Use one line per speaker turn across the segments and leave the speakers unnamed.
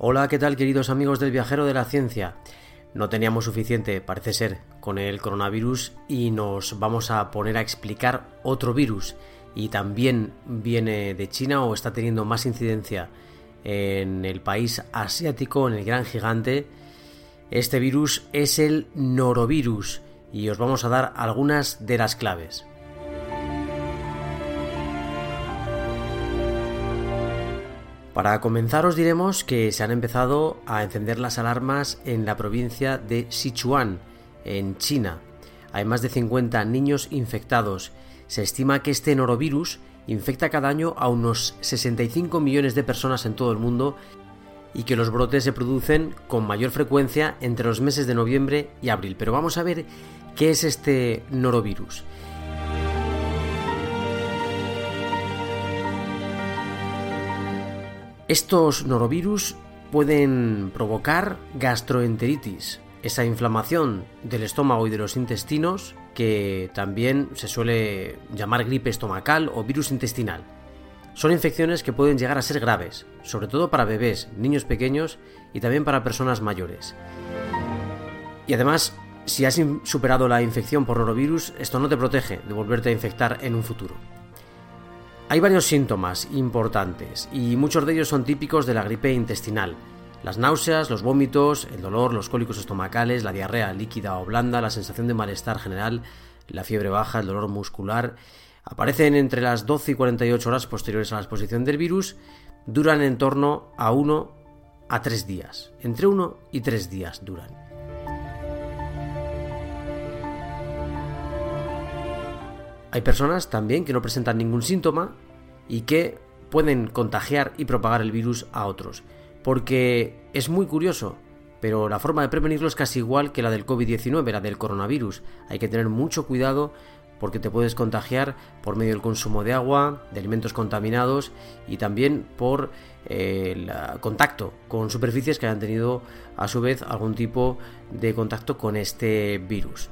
Hola, ¿qué tal queridos amigos del viajero de la ciencia? No teníamos suficiente, parece ser, con el coronavirus y nos vamos a poner a explicar otro virus y también viene de China o está teniendo más incidencia en el país asiático, en el gran gigante. Este virus es el norovirus y os vamos a dar algunas de las claves. Para comenzar os diremos que se han empezado a encender las alarmas en la provincia de Sichuan, en China. Hay más de 50 niños infectados. Se estima que este norovirus infecta cada año a unos 65 millones de personas en todo el mundo y que los brotes se producen con mayor frecuencia entre los meses de noviembre y abril. Pero vamos a ver qué es este norovirus. Estos norovirus pueden provocar gastroenteritis, esa inflamación del estómago y de los intestinos que también se suele llamar gripe estomacal o virus intestinal. Son infecciones que pueden llegar a ser graves, sobre todo para bebés, niños pequeños y también para personas mayores. Y además, si has superado la infección por norovirus, esto no te protege de volverte a infectar en un futuro. Hay varios síntomas importantes y muchos de ellos son típicos de la gripe intestinal. Las náuseas, los vómitos, el dolor, los cólicos estomacales, la diarrea líquida o blanda, la sensación de malestar general, la fiebre baja, el dolor muscular, aparecen entre las 12 y 48 horas posteriores a la exposición del virus, duran en torno a 1 a 3 días. Entre 1 y 3 días duran. Hay personas también que no presentan ningún síntoma y que pueden contagiar y propagar el virus a otros. Porque es muy curioso, pero la forma de prevenirlo es casi igual que la del COVID-19, la del coronavirus. Hay que tener mucho cuidado porque te puedes contagiar por medio del consumo de agua, de alimentos contaminados y también por eh, el contacto con superficies que hayan tenido a su vez algún tipo de contacto con este virus.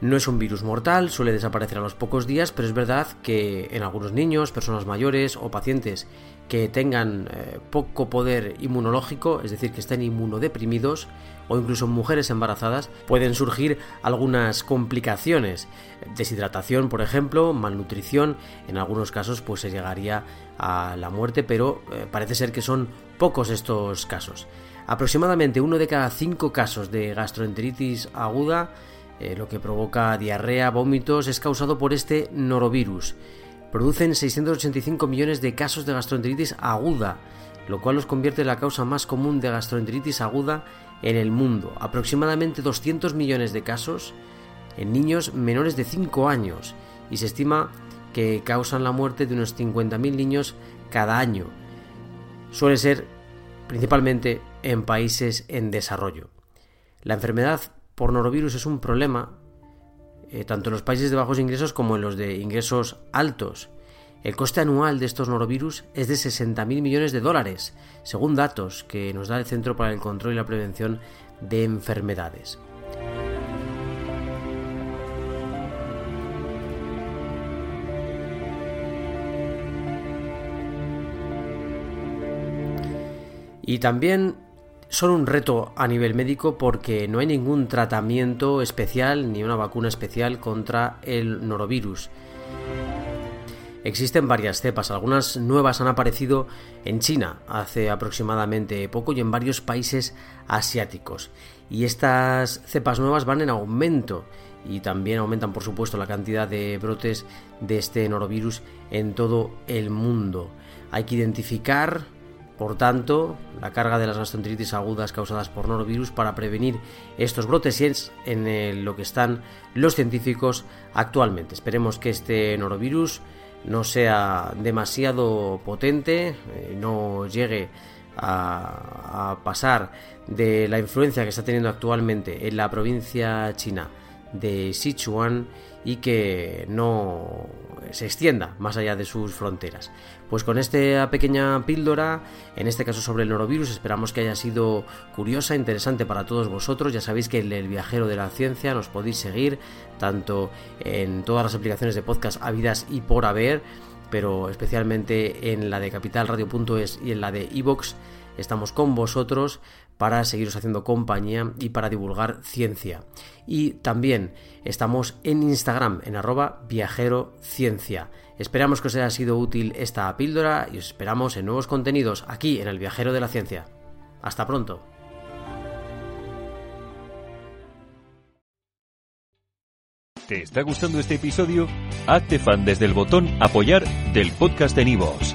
No es un virus mortal, suele desaparecer a los pocos días, pero es verdad que en algunos niños, personas mayores o pacientes que tengan eh, poco poder inmunológico, es decir, que estén inmunodeprimidos, o incluso mujeres embarazadas, pueden surgir algunas complicaciones. Deshidratación, por ejemplo, malnutrición, en algunos casos pues se llegaría a la muerte, pero eh, parece ser que son pocos estos casos. Aproximadamente uno de cada cinco casos de gastroenteritis aguda eh, lo que provoca diarrea, vómitos, es causado por este norovirus. Producen 685 millones de casos de gastroenteritis aguda, lo cual los convierte en la causa más común de gastroenteritis aguda en el mundo. Aproximadamente 200 millones de casos en niños menores de 5 años y se estima que causan la muerte de unos 50.000 niños cada año. Suele ser principalmente en países en desarrollo. La enfermedad por norovirus es un problema eh, tanto en los países de bajos ingresos como en los de ingresos altos. El coste anual de estos norovirus es de 60.000 millones de dólares, según datos que nos da el Centro para el Control y la Prevención de Enfermedades. Y también son un reto a nivel médico porque no hay ningún tratamiento especial ni una vacuna especial contra el norovirus. Existen varias cepas, algunas nuevas han aparecido en China hace aproximadamente poco y en varios países asiáticos. Y estas cepas nuevas van en aumento y también aumentan por supuesto la cantidad de brotes de este norovirus en todo el mundo. Hay que identificar por tanto, la carga de las gastroenteritis agudas causadas por norovirus para prevenir estos brotes y es en lo que están los científicos actualmente. Esperemos que este norovirus no sea demasiado potente, eh, no llegue a, pasar de la influencia que está teniendo actualmente en la provincia china de Sichuan y que no se extienda más allá de sus fronteras. Pues con esta pequeña píldora, en este caso sobre el norovirus, esperamos que haya sido curiosa, interesante para todos vosotros. Ya sabéis que en el viajero de la ciencia nos podéis seguir tanto en todas las aplicaciones de podcast habidas y por haber, pero especialmente en la de capitalradio.es y en la de iVox estamos con vosotros para seguiros haciendo compañía y para divulgar ciencia. Y también estamos en Instagram, en arroba viajerociencia. Esperamos que os haya sido útil esta píldora y os esperamos en nuevos contenidos aquí en el Viajero de la Ciencia. Hasta pronto.
¿Te está gustando este episodio? Hazte fan desde el botón apoyar del podcast de Nivos.